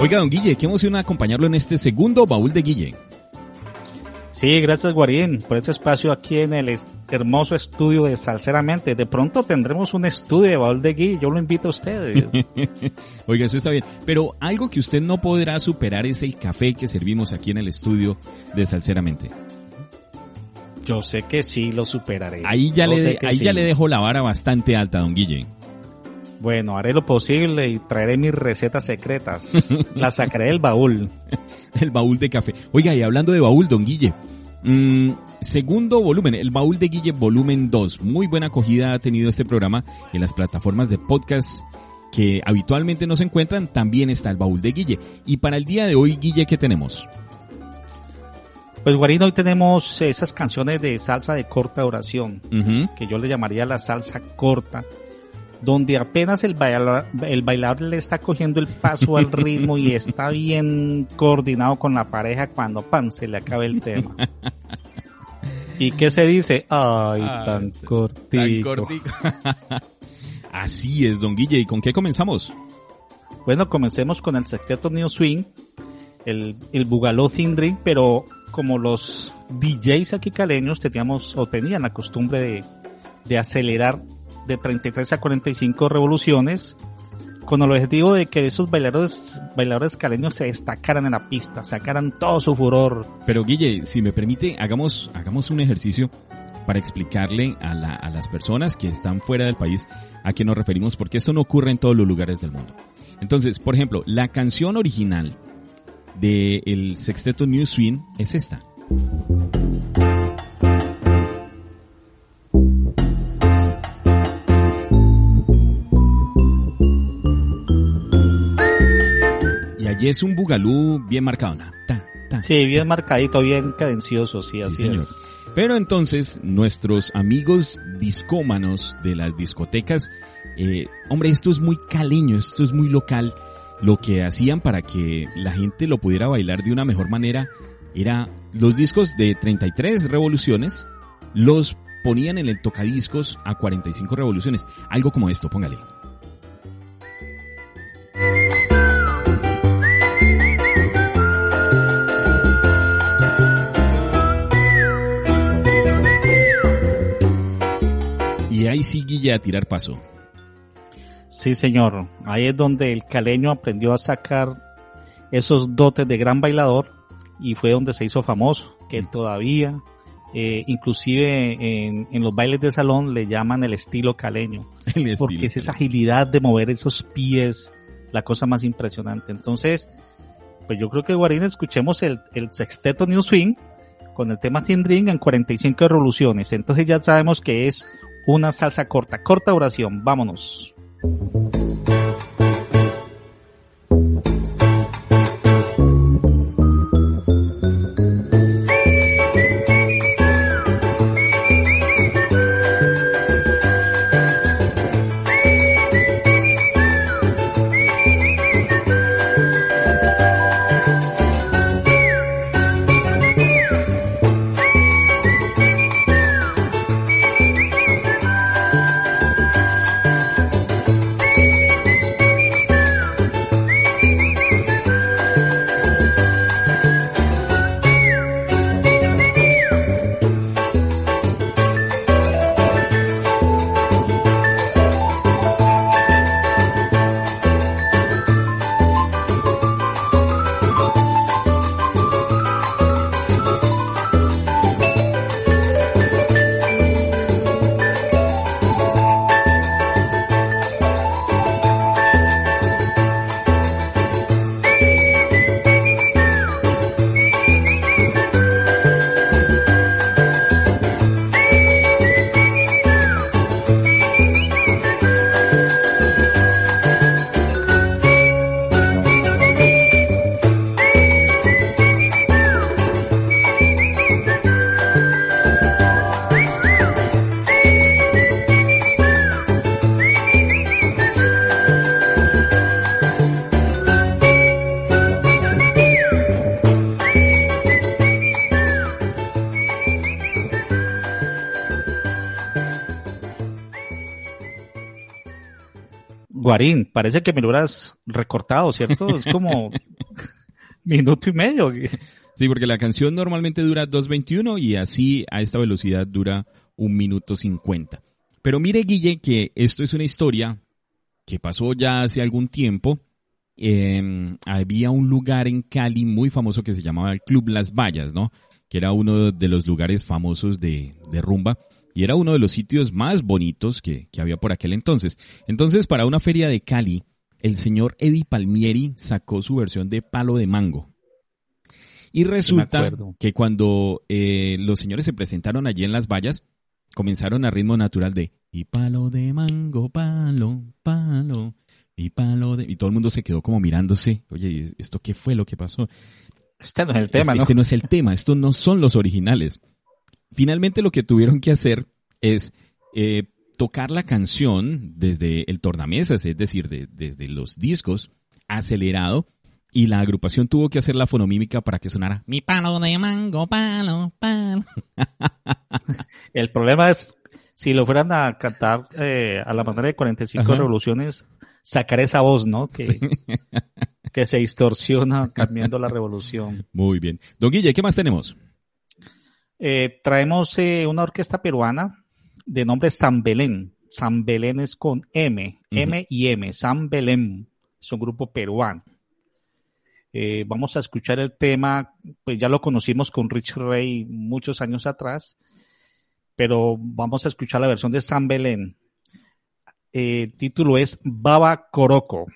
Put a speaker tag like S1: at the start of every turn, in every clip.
S1: Oiga, don Guille, qué emoción acompañarlo en este segundo baúl de Guille.
S2: Sí, gracias Guarín por este espacio aquí en el hermoso estudio de Salceramente. De pronto tendremos un estudio de baúl de Guille, yo lo invito a ustedes.
S1: Oiga, eso está bien. Pero algo que usted no podrá superar es el café que servimos aquí en el estudio de Salceramente.
S2: Yo sé que sí lo superaré.
S1: Ahí ya, le, ahí ya le dejo la vara bastante alta, don Guille.
S2: Bueno, haré lo posible y traeré mis recetas secretas. Las sacaré del baúl.
S1: el baúl de café. Oiga, y hablando de baúl, don Guille. Mm, segundo volumen, el baúl de Guille volumen 2. Muy buena acogida ha tenido este programa en las plataformas de podcast que habitualmente nos encuentran. También está el baúl de Guille. Y para el día de hoy, Guille, ¿qué tenemos?
S2: Pues Guarín, hoy tenemos esas canciones de salsa de corta duración, que yo le llamaría la salsa corta donde apenas el bailador, el bailador le está cogiendo el paso al ritmo y está bien coordinado con la pareja cuando pan se le acabe el tema. ¿Y qué se dice? Ay, ah, tan cortito.
S1: Así es, don Guille. ¿Y con qué comenzamos?
S2: Bueno, comencemos con el sexteto New Swing, el, el Bugaló Thindring, pero como los DJs aquí caleños teníamos o tenían la costumbre de, de acelerar de 33 a 45 revoluciones con el objetivo de que esos bailadores, bailadores caleños se destacaran en la pista, sacaran todo su furor.
S1: Pero Guille, si me permite, hagamos, hagamos un ejercicio para explicarle a, la, a las personas que están fuera del país a qué nos referimos, porque esto no ocurre en todos los lugares del mundo. Entonces, por ejemplo, la canción original del el sexteto New Swing es esta. Y es un bugalú bien marcado.
S2: Sí, bien marcadito, bien cadencioso, sí, así señor.
S1: Pero entonces, nuestros amigos discómanos de las discotecas, eh, hombre, esto es muy caleño, esto es muy local. Lo que hacían para que la gente lo pudiera bailar de una mejor manera era los discos de 33 revoluciones, los ponían en el tocadiscos a 45 revoluciones. Algo como esto, póngale. Ahí sí Guille a tirar paso.
S2: Sí, señor. Ahí es donde el caleño aprendió a sacar esos dotes de gran bailador y fue donde se hizo famoso, que mm. todavía, eh, inclusive en, los bailes de salón le llaman el estilo caleño, porque es esa agilidad de mover esos pies, la cosa más impresionante. Entonces, pues yo creo que Guarín escuchemos el, el sexteto New Swing con el tema Tindring en 45 revoluciones. Entonces ya sabemos que es una salsa corta, corta oración, vámonos. Guarín, parece que me lo hubieras recortado, ¿cierto? Es como minuto y medio.
S1: Sí, porque la canción normalmente dura 2.21 y así a esta velocidad dura un minuto 50. Pero mire, Guille, que esto es una historia que pasó ya hace algún tiempo. Em, había un lugar en Cali muy famoso que se llamaba el Club Las Vallas, ¿no? Que era uno de los lugares famosos de, de rumba y era uno de los sitios más bonitos que, que había por aquel entonces. Entonces, para una feria de Cali, el señor Eddie Palmieri sacó su versión de Palo de Mango. Y resulta que cuando eh, los señores se presentaron allí en las vallas, comenzaron a ritmo natural de y palo de mango, palo, palo, y palo de... Y todo el mundo se quedó como mirándose, oye, ¿esto qué fue lo que pasó?
S2: Este no es el tema,
S1: este,
S2: ¿no?
S1: Este no es el tema, estos no son los originales. Finalmente lo que tuvieron que hacer es eh, tocar la canción desde el tornamesas, es decir, desde los discos, acelerado, y la agrupación tuvo que hacer la fonomímica para que sonara mi palo de mango, palo, palo.
S2: El problema es, si lo fueran a cantar eh, a la manera de 45 revoluciones, sacar esa voz, ¿no? Que, que se distorsiona cambiando la revolución.
S1: Muy bien. Don Guille, ¿qué más tenemos?
S2: Eh, traemos eh, una orquesta peruana de nombre San Belén. San Belén es con M, M y M, San Belén. Es un grupo peruano. Eh, vamos a escuchar el tema, pues ya lo conocimos con Rich Ray muchos años atrás, pero vamos a escuchar la versión de San Belén. El título es Baba Coroco.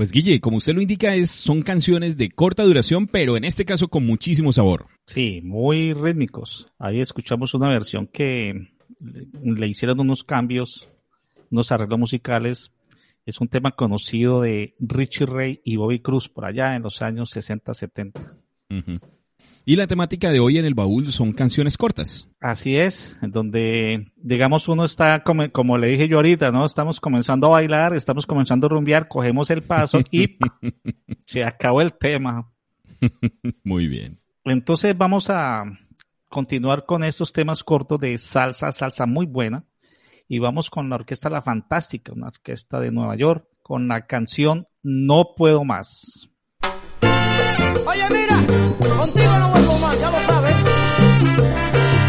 S1: Pues Guille, como usted lo indica, es, son canciones de corta duración, pero en este caso con muchísimo sabor.
S2: Sí, muy rítmicos. Ahí escuchamos una versión que le, hicieron unos cambios, unos arreglos musicales. Es un tema conocido de Richie Ray y Bobby Cruz por allá en los años 60-70.
S1: Y la temática de hoy en el baúl son canciones cortas.
S2: Así es, donde digamos uno está como, como le dije yo ahorita, ¿no? Estamos comenzando a bailar, estamos comenzando a rumbear, cogemos el paso y se acabó el tema.
S1: Muy bien.
S2: Entonces vamos a continuar con estos temas cortos de salsa, salsa muy buena. Y vamos con la orquesta La Fantástica, una orquesta de Nueva York, con la canción No Puedo Más.
S3: Oye, mira, contigo no vuelvo más, ya lo sabes.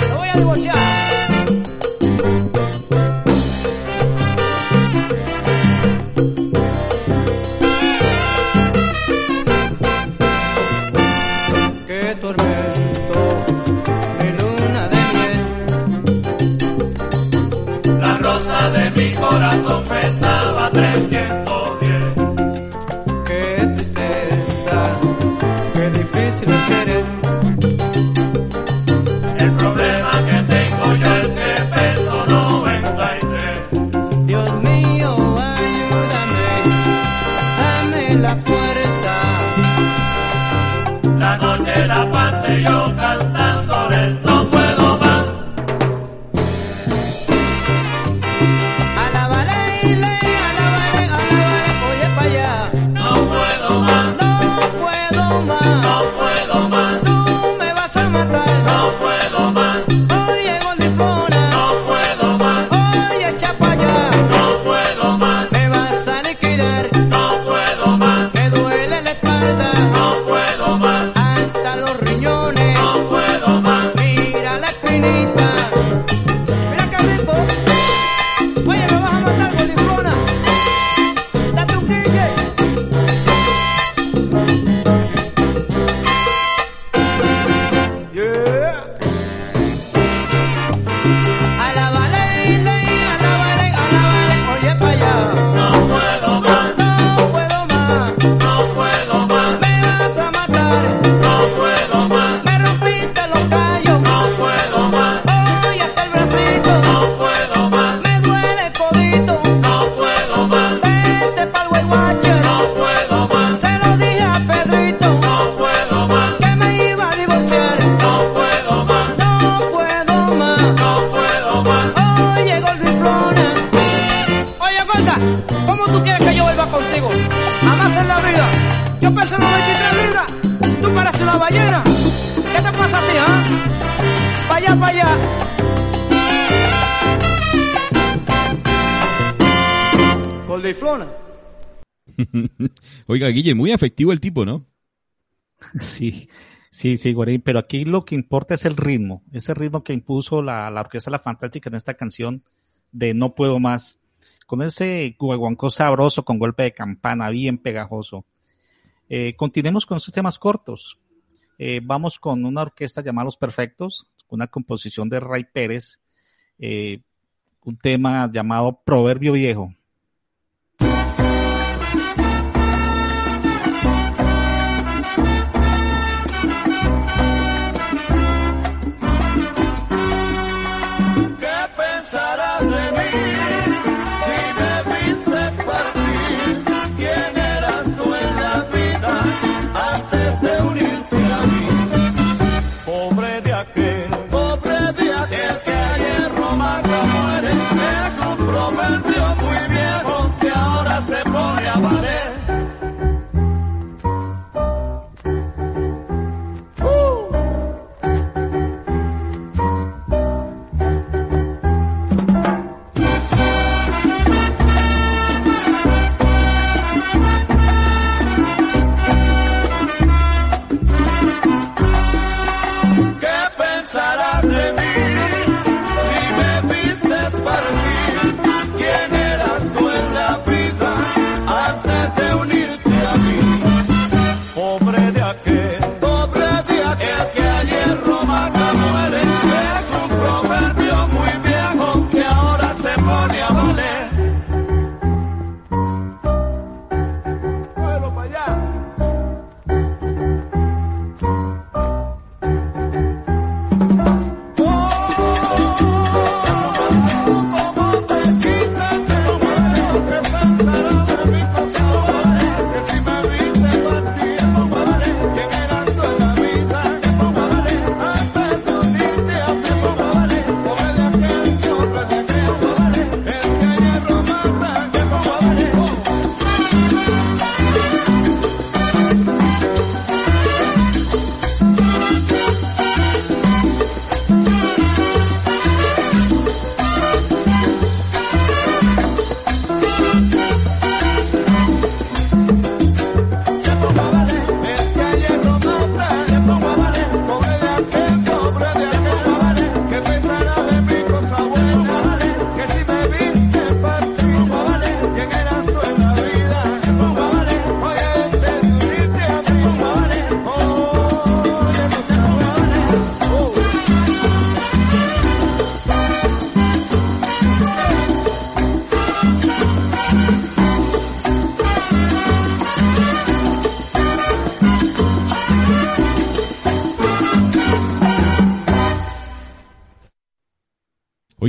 S3: Te voy a divorciar. Qué tormento, mi luna de miel.
S4: La rosa de mi corazón pesaba 310.
S3: Contigo? Jamás en la vida. Yo peso 93 libras, tú pareces una ballena. ¿Qué te pasa a ti, ah? Pa' allá, pa' allá. Gordiflona.
S1: Oiga, Guille, muy afectivo el tipo, ¿no?
S2: Sí, sí, sí, Guarín, pero aquí lo que importa es el ritmo, ese ritmo que impuso la, la Orquesta La Fantástica en esta canción de No Puedo Más, con ese guaguancó sabroso con golpe de campana bien pegajoso. Eh, continuemos con estos temas cortos. Eh, vamos con una orquesta llamada Los Perfectos, una composición de Ray Pérez, eh, un tema llamado Proverbio Viejo.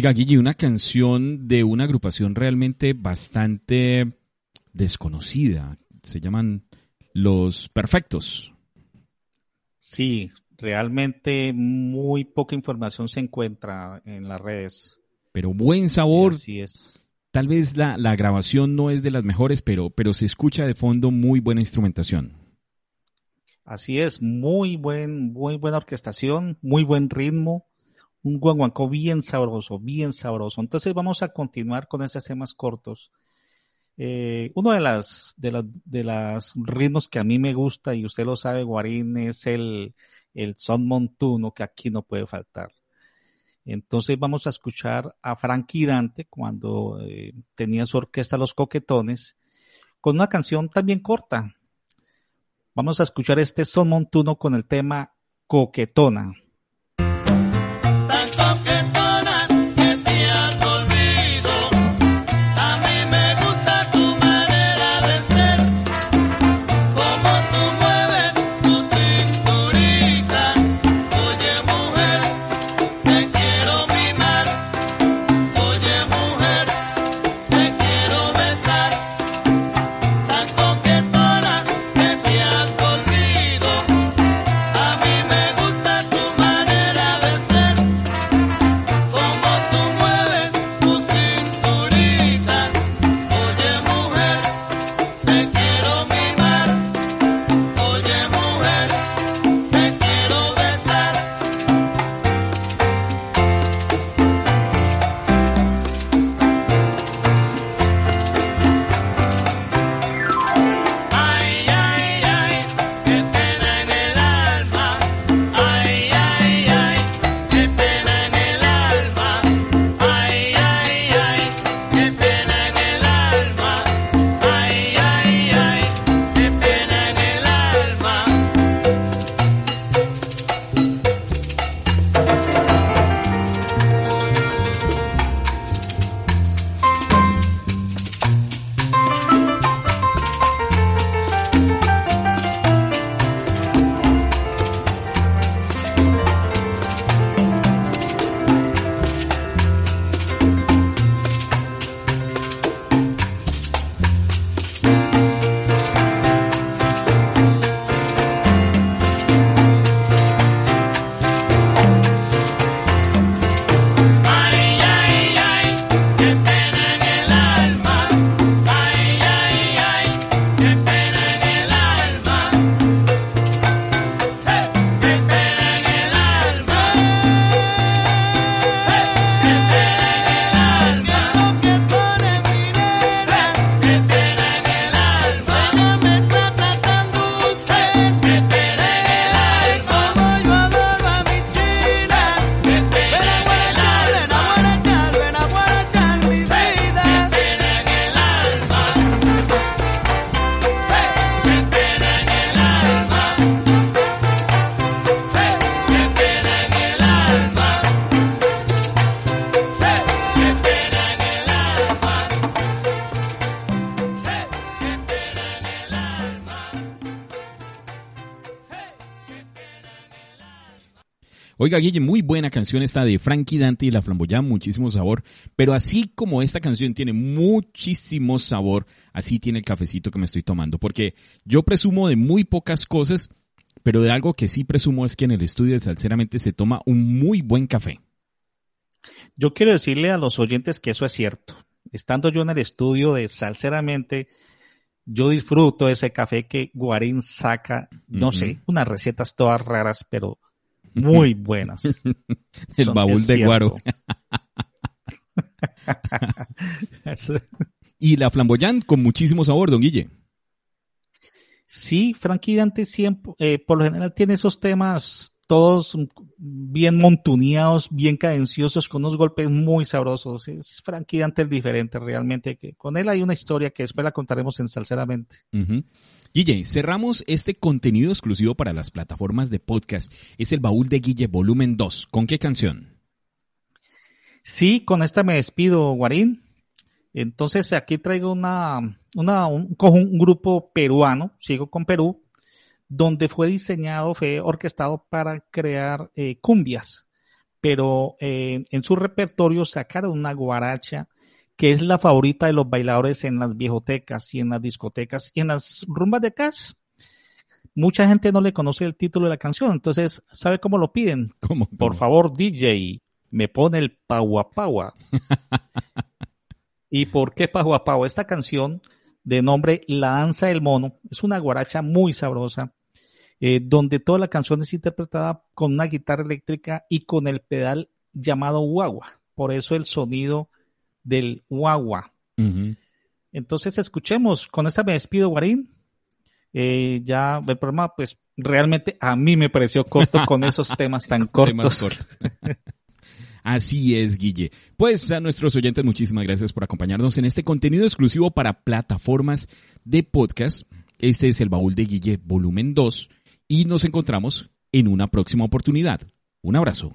S1: Oiga, Guille, una canción de una agrupación realmente bastante desconocida. Se llaman Los Perfectos.
S2: Sí, realmente muy poca información se encuentra en las redes.
S1: Pero buen sabor.
S2: Así es.
S1: Tal vez la, la grabación no es de las mejores, pero, pero se escucha de fondo muy buena instrumentación.
S2: Así es, muy buen, muy buena orquestación, muy buen ritmo, un guaguancó bien sabroso, bien sabroso. Entonces vamos a continuar con esos temas cortos. Eh, uno de las, de ritmos que a mí me gusta, y usted lo sabe, Guarín, es el, el son montuno que aquí no puede faltar. Entonces vamos a escuchar a Frankie Dante cuando eh, tenía su orquesta Los Coquetones con una canción también corta. Vamos a escuchar este son montuno con el tema Coquetona.
S1: Oiga, Guille, muy buena canción esta de Frankie Dante y la Flamboyán, muchísimo sabor. Pero así como esta canción tiene muchísimo sabor, así tiene el cafecito que me estoy tomando. Porque yo presumo de muy pocas cosas, pero de algo que sí presumo es que en el estudio de Salceramente se toma un muy buen café.
S2: Yo quiero decirle a los oyentes que eso es cierto. Estando yo en el estudio de Salceramente, yo disfruto ese café que Guarín saca, no sé, unas recetas todas raras, pero muy buenas.
S1: El
S2: Son-
S1: baúl de. Guaro. Y la Flamboyán con muchísimo sabor, don Guille.
S2: Sí, Frankie Dante siempre, eh, por lo general tiene esos temas todos bien montuneados, bien cadenciosos, con unos golpes muy sabrosos. Es Frankie Dante el diferente realmente, que con él hay una historia que después la contaremos en Salceramente.
S1: Ujú. Guille, cerramos este contenido exclusivo para las plataformas de podcast. Es el baúl de Guille volumen 2. ¿Con qué canción?
S2: Sí, con esta me despido, Guarín. Entonces aquí traigo una, una un, un grupo peruano, sigo con Perú, donde fue diseñado, fue orquestado para crear eh, cumbias. pero eh, en su repertorio sacaron una guaracha que es la favorita de los bailadores en las viejotecas y en las discotecas y en las rumbas de casa. Mucha gente no le conoce el título de la canción, entonces, ¿sabe cómo lo piden?
S1: ¿Cómo?
S2: Por favor, DJ, me pone el Paua Paua. ¿Y por qué Paua Paua? Esta canción de nombre La Danza del Mono es una guaracha muy sabrosa, eh, donde toda la canción es interpretada con una guitarra eléctrica y con el pedal llamado guagua. Por eso el sonido del guagua. Entonces escuchemos, con esta me despido, Guarín. Eh, ya el programa, pues realmente a mí me pareció corto con esos temas tan cortos.
S1: Así es, Guille. Pues a nuestros oyentes, muchísimas gracias por acompañarnos en este contenido exclusivo para plataformas de podcast. Este es el baúl de Guille, volumen 2, y nos encontramos en una próxima oportunidad. Un abrazo.